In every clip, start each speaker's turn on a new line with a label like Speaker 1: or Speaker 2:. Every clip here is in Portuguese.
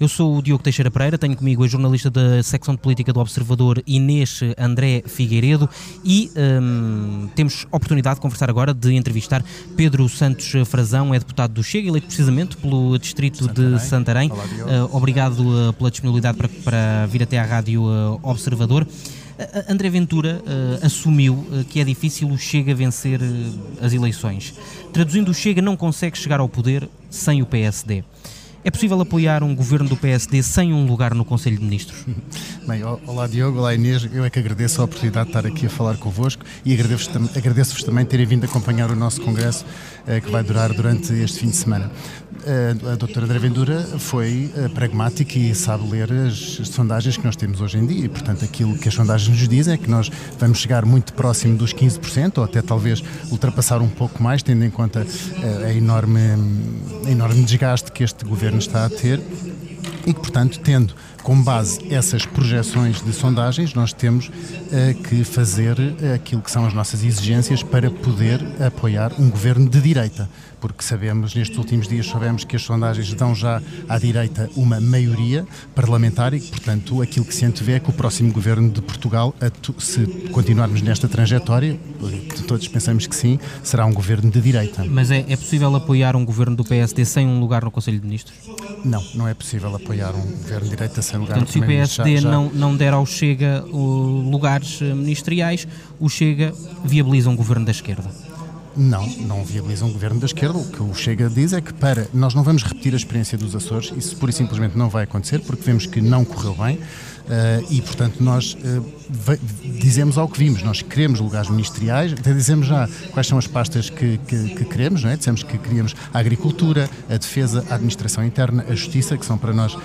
Speaker 1: Eu sou o Diogo Teixeira Pereira, tenho comigo a jornalista da secção de política do Observador Inês André Figueiredo e um, temos oportunidade de conversar agora, de entrevistar Pedro Santos Frazão, é deputado do Chega, eleito precisamente pelo distrito Santarém. de Santarém. Olá, uh, obrigado uh, pela disponibilidade para, para, vir até à Rádio uh, Observador. André Ventura uh, assumiu uh, que é difícil o Chega vencer uh, as eleições. Traduzindo, o Chega não consegue chegar ao poder sem o PSD. É possível apoiar um governo do PSD sem um lugar no Conselho de Ministros?
Speaker 2: Bem, olá Diogo, olá Inês, eu é que agradeço a oportunidade de estar aqui a falar convosco e agradeço-vos agradeço também terem vindo acompanhar o nosso congresso eh, que vai durar durante este fim de semana. Eh, a doutora André Vendura foi eh, pragmática e sabe ler as, sondagens que nós temos hoje em dia e, portanto, aquilo que as sondagens nos dizem é que nós vamos chegar muito próximo dos 15% ou até talvez ultrapassar um pouco mais, tendo em conta a enorme, a enorme desgaste que este governo está a ter e que, portanto, tendo com base essas projeções de sondagens, nós temos uh, que fazer aquilo que são as nossas exigências para poder apoiar um governo de direita porque sabemos, nestes últimos dias, sabemos que as sondagens dão já à direita uma maioria parlamentar e, portanto, aquilo que se antevê é que o próximo governo de Portugal, se continuarmos nesta trajetória, todos pensamos que sim, será um governo de direita.
Speaker 1: Mas é, é possível apoiar um governo do PSD sem um lugar no Conselho de Ministros?
Speaker 2: Não, não é possível apoiar um governo de direita lugar
Speaker 1: portanto, Conselho de Ministros. Portanto, se o PSD já, já... Não, não der ao Chega lugares eh, ministeriais, o Chega viabiliza um governo da esquerda.
Speaker 2: Não, não viabiliza um governo da esquerda. O que o Chega diz é que para nós não vamos repetir a experiência dos Açores, isso pura e simplesmente não vai acontecer, porque vemos que não correu bem. Uh, e, portanto, nós uh, dizemos ao que vimos. Nós queremos lugares ministeriais, até dizemos já quais são as pastas que, que, que, queremos, não é? Dissemos que queríamos a agricultura, a defesa, a administração interna, a justiça, que são para nós uh,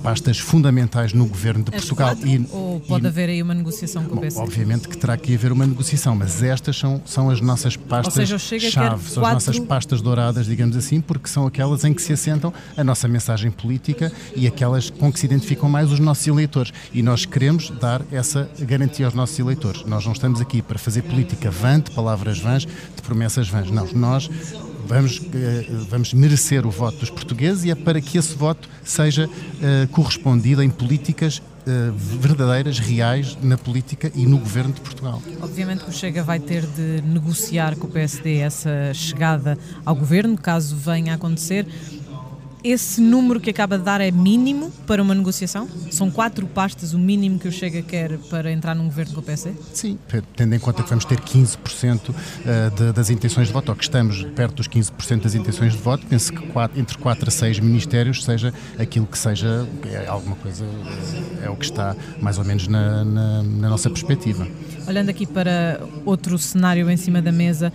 Speaker 2: pastas fundamentais no governo de
Speaker 3: as
Speaker 2: Portugal.
Speaker 3: E, ou pode e, haver aí uma negociação com o PC?
Speaker 2: Obviamente que terá que haver uma negociação, mas estas são, são as nossas pastas-chave, são as nossas pastas douradas, digamos assim, porque são aquelas em que se assentam a nossa mensagem política e aquelas com que se identificam mais os nossos eleitores e nós queremos dar essa garantia aos nossos eleitores. Nós não estamos aqui para fazer política vã, de palavras vãs, de promessas vãs. Não, nós vamos, eh, vamos merecer o voto dos portugueses e é para que esse voto seja uh, correspondido em políticas uh, verdadeiras, reais, na política e no governo de Portugal.
Speaker 3: Obviamente que o Chega vai ter de negociar com o PSD essa chegada ao governo, caso venha a acontecer esse número que acaba de dar é mínimo para uma negociação? São quatro pastas o mínimo que o Chega quer para entrar num governo com o PC?
Speaker 2: Sim, tendo em conta que vamos ter 15% eh, de, das intenções de voto, ou que estamos perto dos 15% das intenções de voto, penso que quatro, entre 4 a 6 ministérios seja aquilo que seja é alguma coisa, é o que está mais ou menos na, na, na nossa perspectiva.
Speaker 3: Olhando aqui para outro cenário em cima da mesa,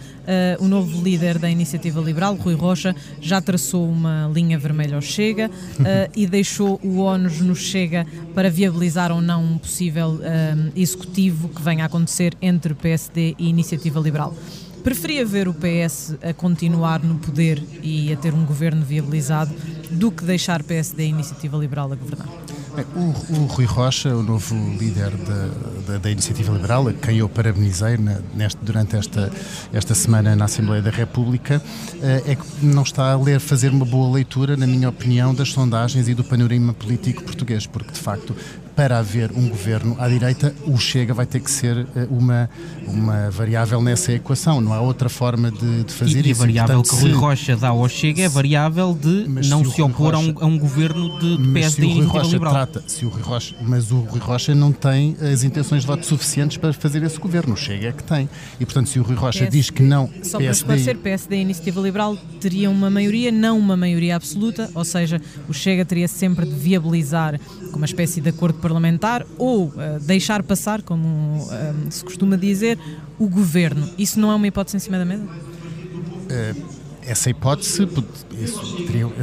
Speaker 3: uh, o novo líder da Iniciativa Liberal, Rui Rocha, já traçou uma linha vermelha ao Chega uh, e deixou o ONU no Chega para viabilizar ou não um possível uh, executivo que venha a acontecer entre PSD e Iniciativa Liberal. Preferia ver o PS a continuar no poder e a ter um governo viabilizado do que deixar PSD e Iniciativa Liberal a governar?
Speaker 2: O, o, Rui Rocha, o novo líder da, da, da Iniciativa Liberal, quem eu parabenizei na, neste, durante esta, esta semana na Assembleia da República, eh, é que não está a ler, fazer uma boa leitura, na minha opinião, das sondagens e do panorama político português, porque de facto para haver um governo à direita, o Chega vai ter que ser eh, uma, uma variável nessa equação. Não há outra forma de, de fazer
Speaker 1: e,
Speaker 2: isso.
Speaker 1: E a variável Portanto, que Rui Rocha dá ao Chega é variável de não se, se opor Rocha, a, um, a, um, governo de, de PSD e iniciativa liberal. Trata,
Speaker 2: se o Rui Rocha, mas o Rui Rocha não tem as intenções de voto suficientes para fazer esse governo. O Chega é que tem. E, portanto, se o Rui Rocha PSD, diz que não...
Speaker 3: Só PSD, para esclarecer, PSD e Iniciativa Liberal teria uma maioria, não uma maioria absoluta, ou seja, o Chega teria sempre de viabilizar com uma espécie de acordo parlamentar ou uh, deixar passar, como uh, se costuma dizer, o governo. Isso não é uma hipótese em cima da mesa?
Speaker 2: Uh, essa hipótese,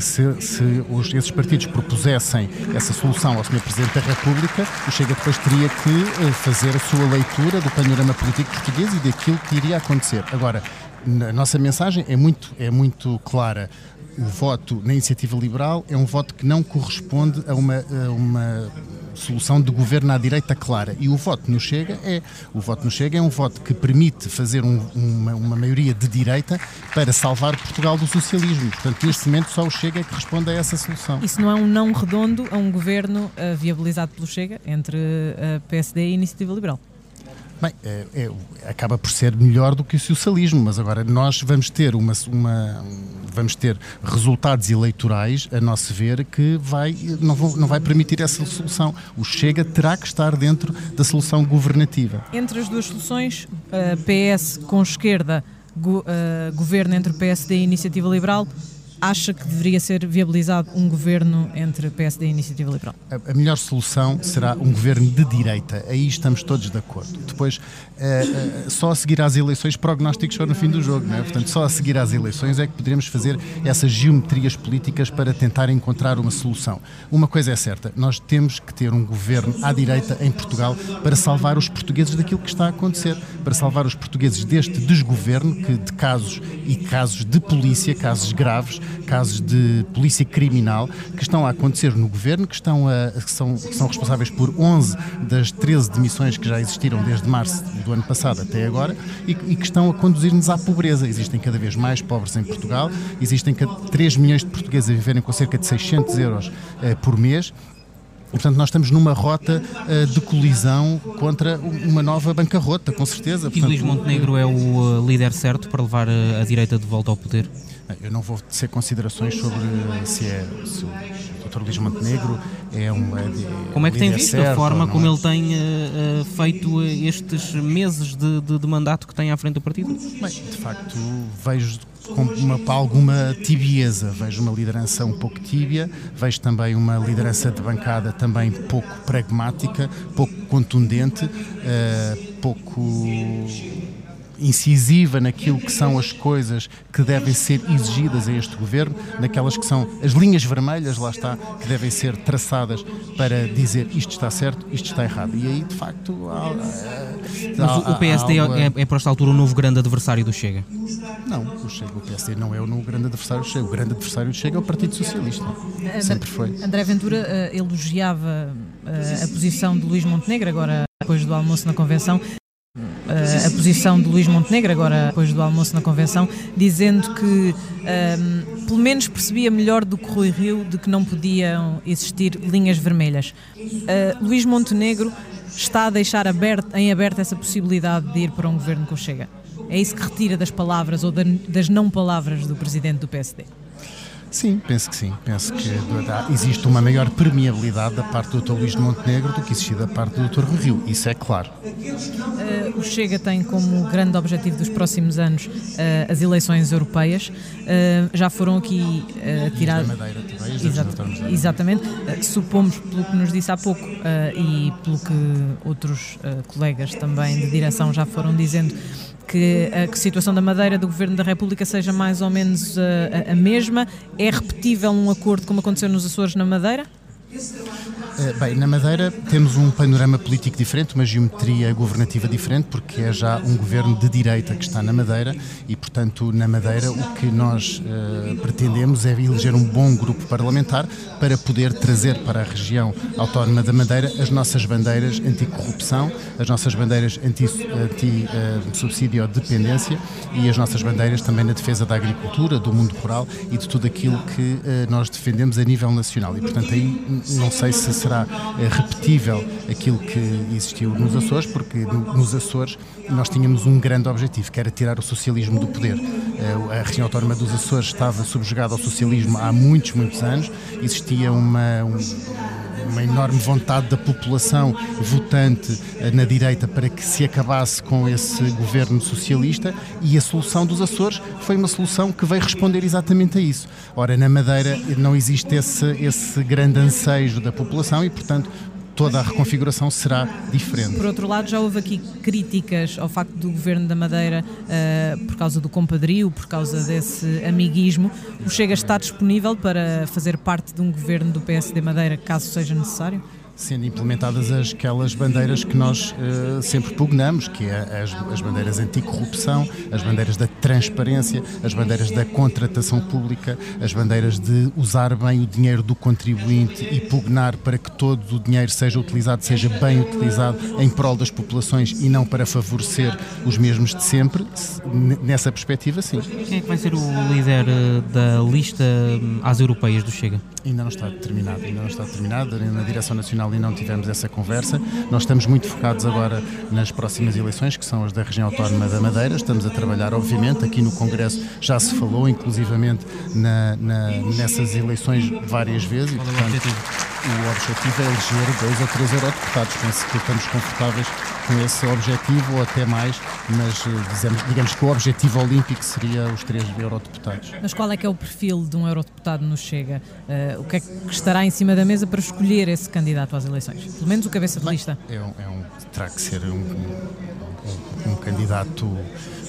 Speaker 2: se, se os, esses partidos propusessem essa solução ao Sr. Presidente da República, o Chega depois teria que fazer a sua leitura do panorama político português e daquilo que iria acontecer. Agora, a nossa mensagem é muito, é muito clara o voto na iniciativa liberal é um voto que não corresponde a uma, a uma solução de governo à direita clara. E o voto no Chega é. O voto no Chega é um voto que permite fazer um, uma, uma maioria de direita para salvar Portugal do socialismo. Portanto, neste momento só o Chega é que responde a essa solução.
Speaker 3: Isso não é um não redondo a um governo uh, viabilizado pelo Chega entre a uh, PSD e a Iniciativa Liberal?
Speaker 2: Bem, é, é, acaba por ser melhor do que o socialismo, mas agora nós vamos ter uma, uma vamos ter resultados eleitorais, a nosso ver, que vai, não, vão, não vai permitir essa solução. O Chega terá que estar dentro da solução governativa.
Speaker 3: Entre as duas soluções, uh, PS com esquerda, go, uh, governo entre PSD e Iniciativa Liberal, acha que deveria ser viabilizado um governo entre PSD e Iniciativa Liberal?
Speaker 2: A, a melhor solução será um governo de direita. Aí estamos todos de acordo. Depois, uh, uh, só a seguir às eleições, prognósticos só no fim do jogo. Não é? Portanto, só a seguir às eleições é que poderemos fazer essas geometrias políticas para tentar encontrar uma solução. Uma coisa é certa: nós temos que ter um governo à direita em Portugal para salvar os portugueses daquilo que está a acontecer, para salvar os portugueses deste desgoverno que, de casos e casos de polícia, casos graves, casos de polícia criminal que estão a acontecer no governo, que, estão a, que, são, que são responsáveis por 11 das 13 demissões que já existiram desde março do ano passado até agora e, e que estão a conduzir-nos à pobreza. Existem cada vez mais pobres em Portugal, existem 3 milhões de portugueses a viverem com cerca de 600 euros eh, por mês e, portanto, nós estamos numa rota uh, de colisão contra uma nova bancarrota, com certeza. Portanto,
Speaker 1: e Luís Montenegro é o uh, líder certo para levar uh, a direita de volta ao poder?
Speaker 2: Eu não vou ser considerações sobre se, é, se o Dr. Luís Montenegro é uma. É
Speaker 1: como é que tem visto a forma como é? ele tem uh, feito estes meses de, de, de, mandato que tem à frente do partido?
Speaker 2: Bem, de facto, vejo com uma, alguma tibieza, vejo uma liderança um pouco tíbia, vejo também uma liderança de bancada também pouco pragmática, pouco contundente, uh, pouco incisiva naquilo que são as coisas que devem ser exigidas a este governo, naquelas que são as linhas vermelhas, lá está, que devem ser traçadas para dizer isto está certo, isto está errado. E aí, de facto, há,
Speaker 1: há, o PSD há, é, é, por esta altura, o novo grande adversário do Chega?
Speaker 2: Não, o, Chega, o PSD não é o novo grande adversário do Chega. O grande adversário do Chega é o Partido Socialista. Sempre foi.
Speaker 3: André Ventura uh, elogiava uh, a posição de Luís Montenegro, agora depois do almoço na convenção, a posição de Luís Montenegro, agora depois do almoço na Convenção, dizendo que um, pelo menos percebia melhor do que Rui Rio de que não podiam existir linhas vermelhas. Uh, Luís Montenegro está a deixar aberto, em aberto essa possibilidade de ir para um governo o Chega. É isso que retira das palavras ou das não palavras do presidente do PSD.
Speaker 2: Sim, penso que sim. Penso que existe uma maior permeabilidade da parte do Dr. Luís de Montenegro do que existia da parte do Dr. Rio. Isso é claro.
Speaker 3: Uh, o Chega tem como grande objetivo dos próximos anos uh, as eleições europeias. Uh, já foram aqui tiradas.
Speaker 2: Exato,
Speaker 3: exatamente. supomos, pelo que nos disse há pouco e pelo que outros colegas também de direção já foram dizendo que a situação da Madeira do Governo da República seja mais ou menos a, a mesma. É repetível um acordo como aconteceu nos Açores na Madeira?
Speaker 2: Eh, bem, na Madeira temos um panorama político diferente, uma geometria governativa diferente, porque é já um governo de direita que está na Madeira e, portanto, na Madeira o que nós uh, pretendemos é eleger um bom grupo parlamentar para poder trazer para a região autónoma da Madeira as nossas bandeiras anticorrupção, as nossas bandeiras anti-subsídio anti, uh, dependência e as nossas bandeiras também na defesa da agricultura, do mundo rural e de tudo aquilo que uh, nós defendemos a nível nacional. E, portanto, aí não sei se será repetível aquilo que existiu nos Açores, porque nos Açores nós tínhamos um grande objetivo, que era tirar o socialismo do poder. Eh, a região autónoma dos Açores estava subjugada ao socialismo há muitos, muitos anos, existia uma, um, uma enorme vontade da população votante eh, na direita para que se acabasse com esse governo socialista e a solução dos Açores foi uma solução que veio responder exatamente a isso. Ora, na Madeira não existe esse, esse grande ansejo da população e, portanto, toda a reconfiguração será diferente.
Speaker 3: Por outro lado, já houve aqui críticas ao facto do Governo da Madeira, uh, por causa do compadrio, por causa desse amiguismo. O Chega está disponível para fazer parte de um governo do PSD Madeira, caso seja necessário?
Speaker 2: Sendo implementadas aquelas bandeiras que nós uh, sempre pugnamos, que é as, as bandeiras anticorrupção, as bandeiras da transparência, as bandeiras da contratação pública, as bandeiras de usar bem o dinheiro do contribuinte e pugnar para que todo o dinheiro seja utilizado, seja bem utilizado em prol das populações e não para favorecer os mesmos de sempre. Nessa perspectiva, sim.
Speaker 1: Quem é que vai ser o líder eh, da lista hum, às europeias do Chega?
Speaker 2: Ainda não está determinado, ainda não está determinado. Na Direção Nacional ainda não tivemos essa conversa. Nós estamos muito focados agora nas próximas eleições, que são as da região autónoma da Madeira. Estamos a trabalhar, obviamente, aqui no Congresso já se falou, inclusivamente na, na, nessas eleições várias vezes. E, portanto, o objetivo é eleger dois ou três eurodeputados. Penso que estamos confortáveis com esse objetivo ou até mais, mas eh, dizemos, digamos que o objetivo olímpico seria os três eurodeputados.
Speaker 3: Mas qual é que é o perfil de um eurodeputado no Chega? Uh, o que é que estará em cima da mesa para escolher esse candidato às eleições? Pelo menos o cabeça de lista.
Speaker 2: É um, é um terá que ser um, um, um candidato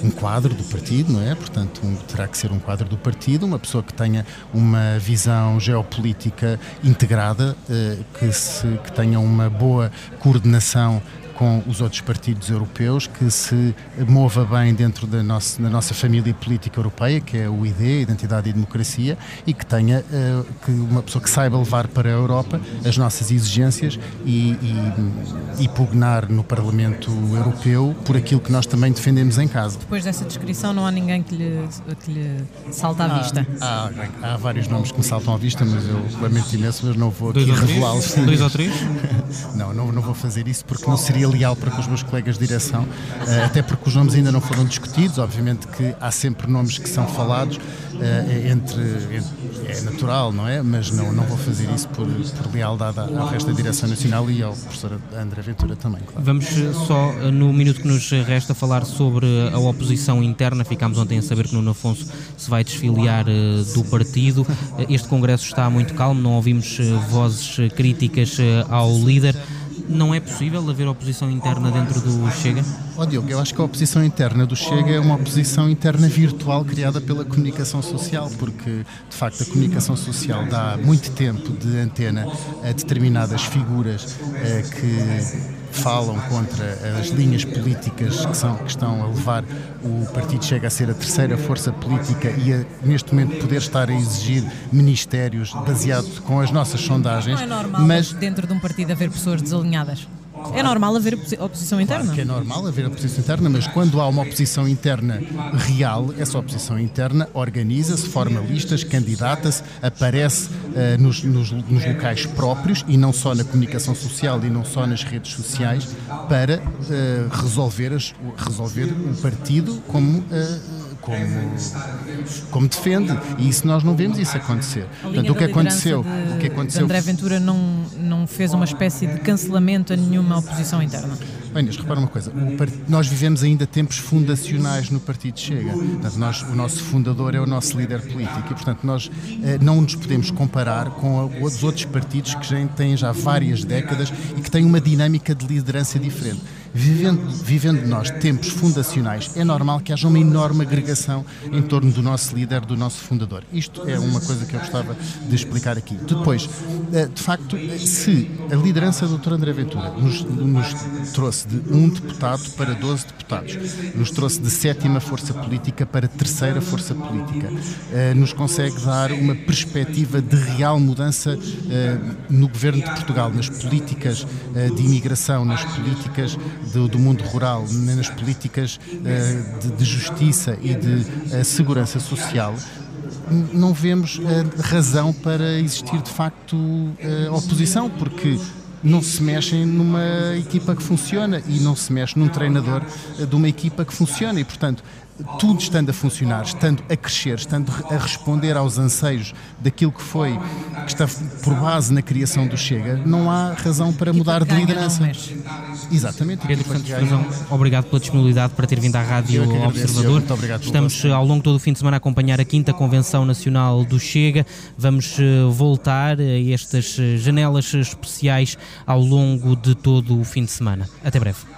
Speaker 2: um quadro do partido, não é? Portanto, um, terá que ser um quadro do partido, uma pessoa que tenha uma visão geopolítica integrada, eh, que, se, que tenha uma boa coordenação com os outros partidos europeus, que se mova bem dentro da nossa, da nossa família política europeia, que é o ID, Identidade e Democracia, e que tenha uh, que uma pessoa que saiba levar para a Europa as nossas exigências e, e, e pugnar no Parlamento Europeu por aquilo que nós também defendemos em casa.
Speaker 3: Depois dessa descrição, não há ninguém que lhe, que lhe salta à vista?
Speaker 2: Há, há, há, vários nomes que me saltam à vista, mas eu lamento imenso, mas não vou aqui revelá-los.
Speaker 1: Dois ou três?
Speaker 2: não, não, não vou fazer isso porque não seria leal para com os meus colegas de direção, eh, até porque os nomes ainda não foram discutidos. Obviamente que há sempre nomes que são falados eh, entre, é natural, não é? Mas não, não vou fazer isso por, por lealdade ao resto da direção nacional e ao professor André Ventura também. Claro.
Speaker 1: Vamos eh, só, no minuto que nos resta, falar sobre a oposição interna. Ficámos ontem a saber que Nuno Afonso se vai desfiliar do partido. Este congresso está muito calmo, não ouvimos vozes críticas ao líder não é possível haver oposição interna dentro do Chega?
Speaker 2: Oh, Diogo, eu acho que a oposição interna do Chega é uma oposição interna virtual criada pela comunicação social, porque de facto a comunicação social dá muito tempo de antena a determinadas figuras eh, que falam contra as linhas políticas que, são, que estão a levar o partido Chega a ser a terceira força política e a, neste momento poder estar a exigir ministérios baseado com as nossas sondagens. Não
Speaker 3: é normal mas dentro de um partido haver pessoas desalinhadas. Claro. É normal haver oposição interna?
Speaker 2: Claro que é normal haver oposição interna, mas quando há uma oposição interna real, essa oposição interna organiza-se, forma listas, candidata-se, aparece uh, nos, nos, nos, locais próprios e não só na comunicação social e não só nas redes sociais para uh, resolver, as, resolver o partido como. Uh, como, como defende. E isso nós não vemos isso acontecer.
Speaker 3: Portanto, o que aconteceu, de, o que aconteceu. André Ventura não, não fez uma espécie de cancelamento a nenhuma oposição interna.
Speaker 2: Bem, repara uma coisa, nós vivemos ainda tempos fundacionais no Partido Chega. Portanto, nós, o nosso fundador é o nosso líder político e, portanto, nós eh, não nos podemos comparar com os outros partidos que já têm já várias décadas e que têm uma dinâmica de liderança diferente. Vivendo, vivendo nós tempos fundacionais, é normal que haja uma enorme agregação em torno do nosso líder, do nosso fundador. Isto é uma coisa que eu gostava de explicar aqui. Depois, eh, de facto, se a liderança do Dr. André Ventura nos, nos trouxe de um deputado para 12 deputados, nos trouxe de sétima força política para terceira força política, eh, nos consegue dar uma perspectiva de real mudança eh, no governo de Portugal, nas políticas de imigração, nas políticas do, do mundo rural, nas políticas uh, de, de, justiça e de uh, segurança social, não vemos uh, razão para existir de facto oposição, porque não se mexem numa equipa que funciona e não se mexe num treinador de uma equipa que funciona. E, portanto, tudo estando a funcionar, estando a crescer, estando a responder aos anseios daquilo que foi, que está por base na criação do Chega, não há razão para mudar de liderança. Exatamente.
Speaker 1: Pedro Santos Frazão, obrigado pela disponibilidade para ter vindo à Rádio Observador. Estamos ao longo de todo o fim de semana a acompanhar a quinta Convenção Nacional do Chega. Vamos eh, voltar a estas eh, janelas especiais ao longo de todo o fim de semana. Até breve.